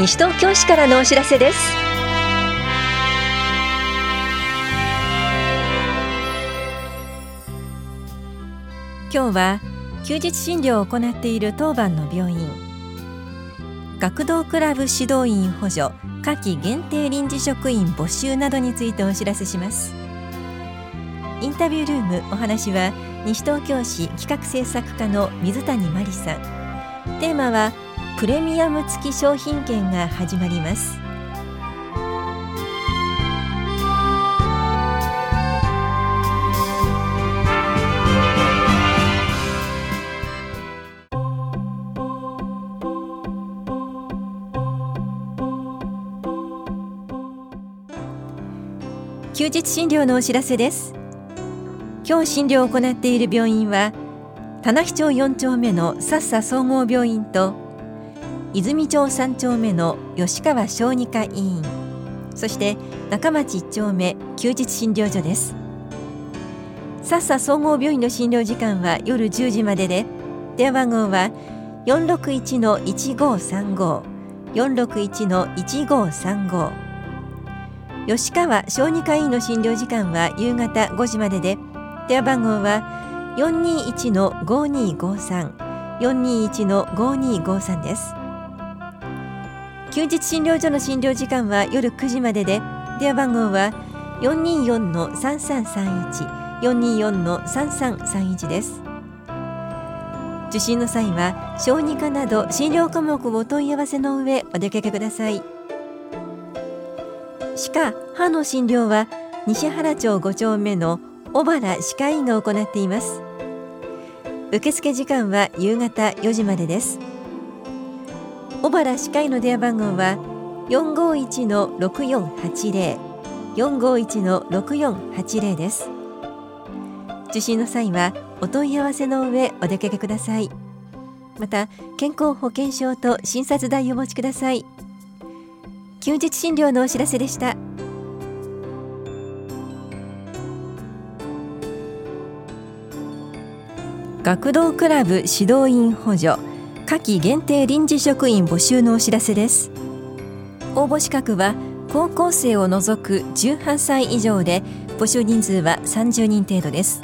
西東京市からのお知らせです。今日は休日診療を行っている当番の病院。学童クラブ指導員補助夏季限定臨時職員募集などについてお知らせします。インタビュールームお話は西東京市企画制作課の水谷真理さん。テーマはプレミアム付き商品券が始まります。休日診療のお知らせです。今日診療を行っている病院は棚視町4丁目のさっさ総合病院と泉町3丁目の吉川小児科医院。そして中町1丁目休日診療所です。さっさ総合病院の診療時間は夜10時までで電話番号は461-1535 461-1535吉川小児科医院の診療時間は夕方5時までで電話番号は421-5253 421-5253です。休日診療所の診療時間は夜9時までで電話番号は424-3331 424-3331です。受診の際は小児科など診療科目をお問い合わせの上お出かけください。歯科・歯の診療は西原町5丁目の小原歯科医が行っています。受付時間は夕方4時までです。小原歯科医の電話番号は451-6480 451-6480です。受診の際はお問い合わせの上お出かけください。また健康保険証と診察代をお持ちください。休日診療のお知らせでした。学童クラブ指導員補助。夏季限定臨時職員募集のお知らせです応募資格は高校生を除く18歳以上で募集人数は30人程度です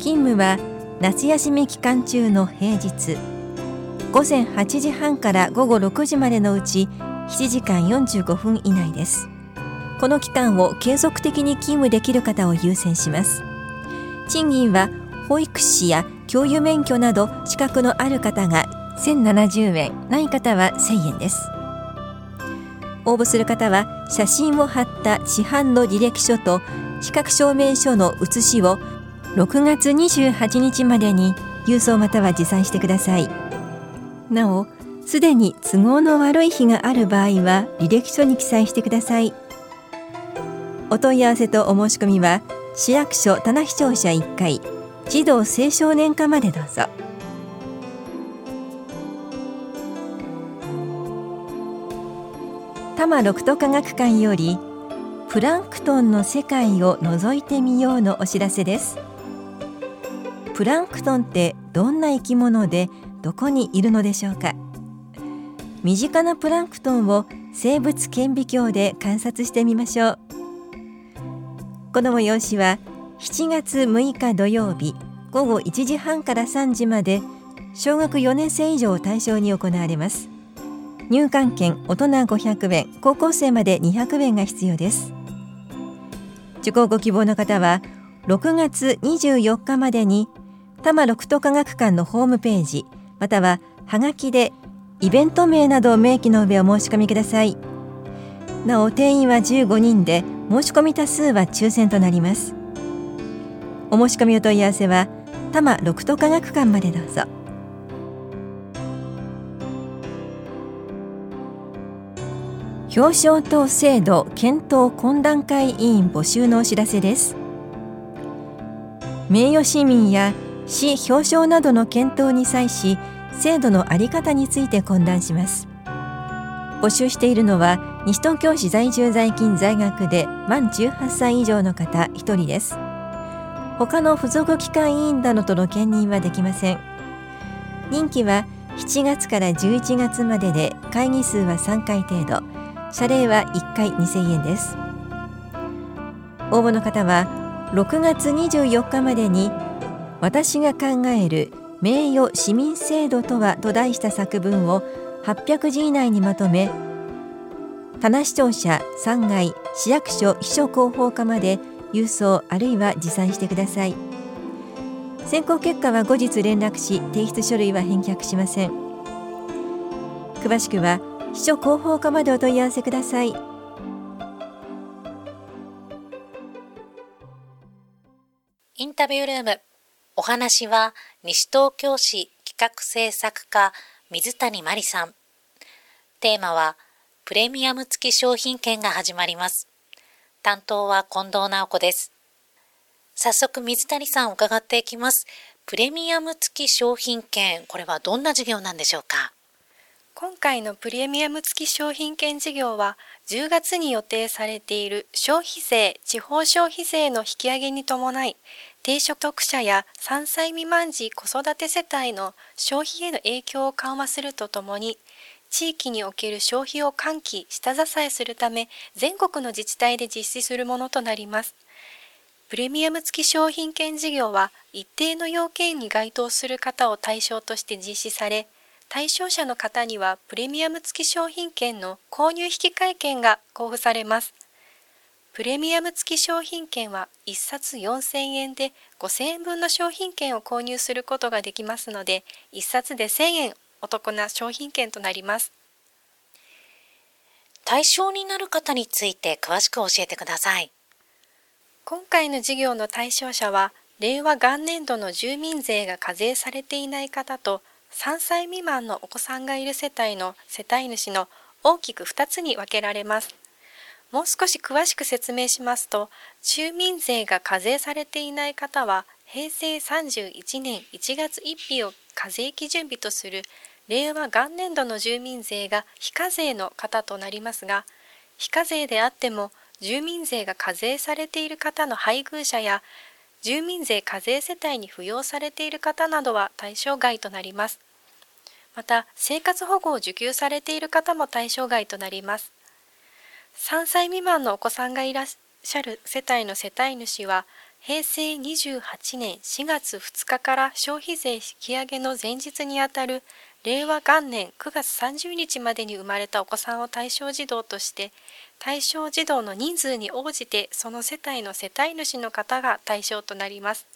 勤務は夏休み期間中の平日午前8時半から午後6時までのうち7時間45分以内ですこの期間を継続的に勤務できる方を優先します賃金は保育士や教諭免許など資格のある方が1070円ない方は1000円です。応募する方は写真を貼った市販の履歴書と資格証明書の写しを6月28日までに郵送または持参してください。なおすでに都合の悪い日がある場合は履歴書に記載してください。お問い合わせとお申し込みは市役所棚視聴者1階児童青少年課までどうぞ。多摩六都科学館よりプランクトンの世界を覗いてみようのお知らせです。プランクトンってどんな生き物でどこにいるのでしょうか。身近なプランクトンを生物顕微鏡で観察してみましょう。この催しは7月6日土曜日午後1時半から3時まで小学4年生以上を対象に行われます。入館券大人500円高校生まで200円が必要です。受講ご希望の方は6月24日までに多摩六都科学館のホームページまたははがきでイベント名などを明記の上お申し込みください。なお定員は15人で申し込み多数は抽選となります。お申し込みお問い合わせは多摩六都科学館までどうぞ。表彰等制度検討懇談会委員募集のお知らせです。名誉市民や市表彰などの検討に際し制度のあり方について懇談します。募集しているのは西東京市在住在勤在学で満18歳以上の方1人です。他の付属機関委員などとの兼任はできません。任期は7月から11月までで会議数は3回程度。謝礼は1回2000円です。応募の方は6月24日までに私が考える名誉市民制度とはと題した作文を800字以内にまとめ棚視聴者3階市役所秘書広報課まで郵送あるいは持参してください。選考結果は後日連絡し提出書類は返却しません。詳しくは秘書広報課までお問い合わせください。インタビュールームお話は西東京市企画制作課水谷真理さん。テーマはプレミアム付き商品券が始まります。担当は近藤直子です早速水谷さん伺っていきます。プレミアム付き商品券、これはどんな事業なんでしょうか？今回のプレミアム付き商品券事業は10月に予定されている消費税、地方消費税の引き上げに伴い低所得者や3歳未満児子育て世帯の消費への影響を緩和するとともに地域における消費を喚起、下支えするため全国の自治体で実施するものとなります。プレミアム付き商品券事業は一定の要件に該当する方を対象として実施され、対象者の方にはプレミアム付き商品券の購入引換券が交付されます。プレミアム付き商品券は1冊4000円で5000円分の商品券を購入することができますので、1冊で1000円お得な商品券となります。対象になる方について詳しく教えてください。今回の事業の対象者は、令和元年度の住民税が課税されていない方と、3歳未満のお子さんがいる世帯の世帯主の大きく2つに分けられます。もう少し詳しく説明しますと、住民税が課税されていない方は、平成31年1月1日を課税基準日とする令和元年度の住民税が非課税の方となりますが、非課税であっても住民税が課税されている方の配偶者や住民税課税世帯に扶養されている方などは対象外となります。また、生活保護を受給されている方も対象外となります。3歳未満のお子さんがいらっしゃる世帯の世帯主は、平成28年4月2日から消費税引き上げの前日にあたる令和元年9月30日までに生まれたお子さんを対象児童として対象児童の人数に応じてその世帯の世帯主の方が対象となります。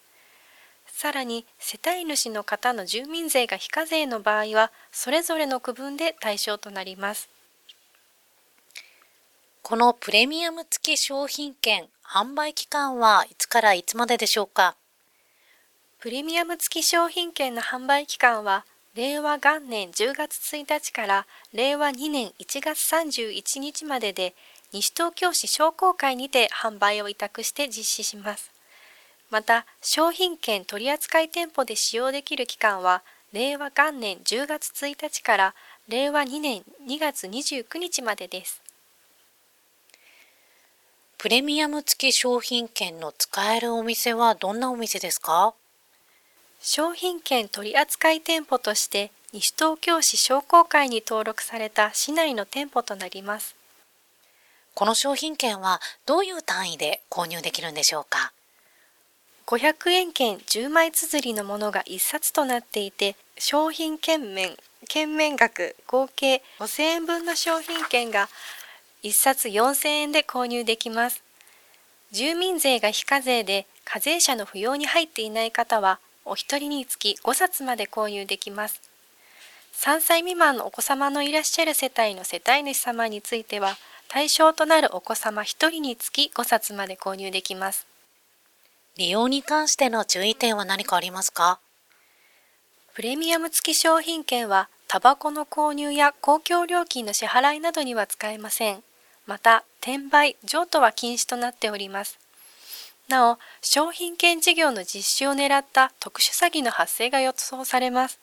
さらに世帯主の方の住民税が非課税の場合はそれぞれの区分で対象となります。このプレミアム付き商品券販売期間はいつからいつまででしょうか？プレミアム付き商品券の販売期間は令和元年10月1日から令和2年1月31日までで西東京市商工会にて販売を委託して実施します。また、商品券取扱店舗で使用できる期間は、令和元年10月1日から令和2年2月29日までです。プレミアム付き商品券の使えるお店はどんなお店ですか？商品券取扱店舗として西東京市商工会に登録された市内の店舗となります。この商品券はどういう単位で購入できるんでしょうか？500円券10枚綴りのものが1冊となっていて商品券面券面額合計5000円分の商品券が1冊4000円で購入できます住民税が非課税で課税者の扶養に入っていない方はお一人につき5冊まで購入できます3歳未満のお子様のいらっしゃる世帯の世帯主様については対象となるお子様1人につき5冊まで購入できます。利用に関しての注意点は何かありますか？プレミアム付き商品券は、タバコの購入や公共料金の支払いなどには使えません。また、転売、譲渡は禁止となっております。なお、商品券事業の実施を狙った特殊詐欺の発生が予想されます。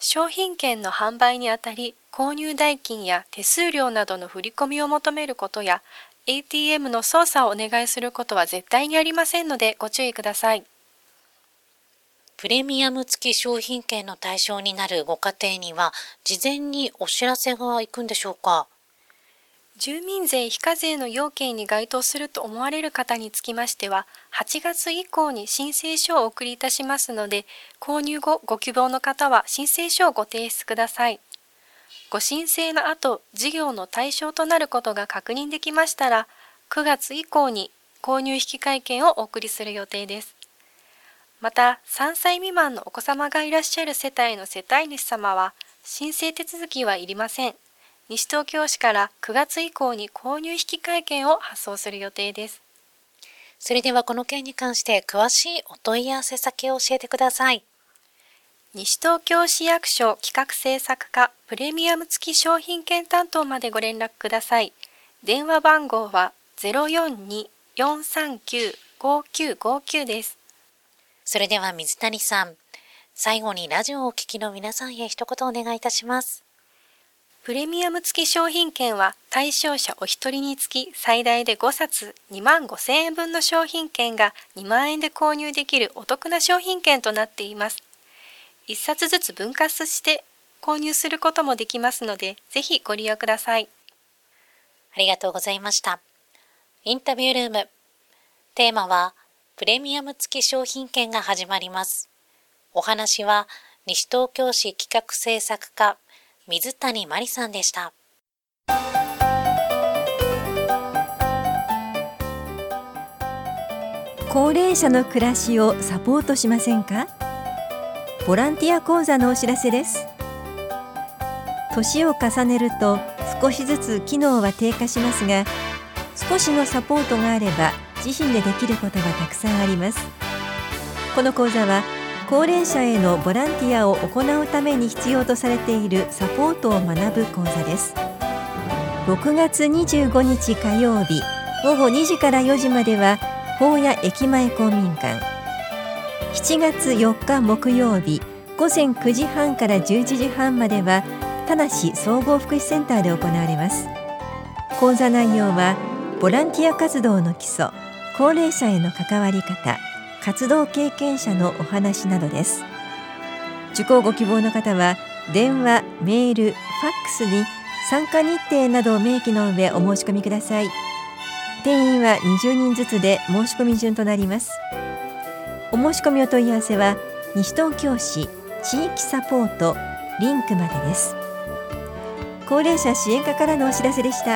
商品券の販売にあたり、購入代金や手数料などの振り込みを求めることや、ATM の操作をお願いすることは絶対にありませんのでご注意ください。プレミアム付き商品券の対象になるご家庭には事前にお知らせが行くんでしょうか？住民税非課税の要件に該当すると思われる方につきましては、8月以降に申請書をお送りいたしますので、購入後ご希望の方は申請書をご提出ください。ご申請の後、事業の対象となることが確認できましたら、9月以降に購入引換券をお送りする予定です。また、3歳未満のお子様がいらっしゃる世帯の世帯主様は、申請手続きはいりません。西東京市から9月以降に購入引換券を発送する予定です。それではこの件に関して詳しいお問い合わせ先を教えてください。西東京市役所企画制作課プレミアム付き商品券担当までご連絡ください。電話番号は042-439-5959です。それでは水谷さん、最後にラジオをお聞きの皆さんへ一言お願いいたします。プレミアム付き商品券は対象者お一人につき最大で5冊2万5千円分の商品券が2万円で購入できるお得な商品券となっています。1冊ずつ分割して購入することもできますので、ぜひご利用ください。ありがとうございました。インタビュールーム。テーマは、プレミアム付き商品券が始まります。お話は、西東京市企画制作課水谷真理さんでした。高齢者の暮らしをサポートしませんか？ボランティア講座のお知らせです。年を重ねると少しずつ機能は低下しますが少しのサポートがあれば自身でできることがたくさんあります。この講座は高齢者へのボランティアを行うために必要とされているサポートを学ぶ講座です。6月25日火曜日午後2時から4時までは法屋駅前公民館。7月4日木曜日午前9時半から11時半までは田梨総合福祉センターで行われます。講座内容はボランティア活動の基礎高齢者への関わり方。活動経験者のお話などです。受講ご希望の方は電話、メール、ファックスに参加日程などを明記の上お申し込みください。定員は20人ずつで申し込み順となります。お申し込みお問い合わせは西東京市地域サポートリンクまでです。高齢者支援課からのお知らせでした。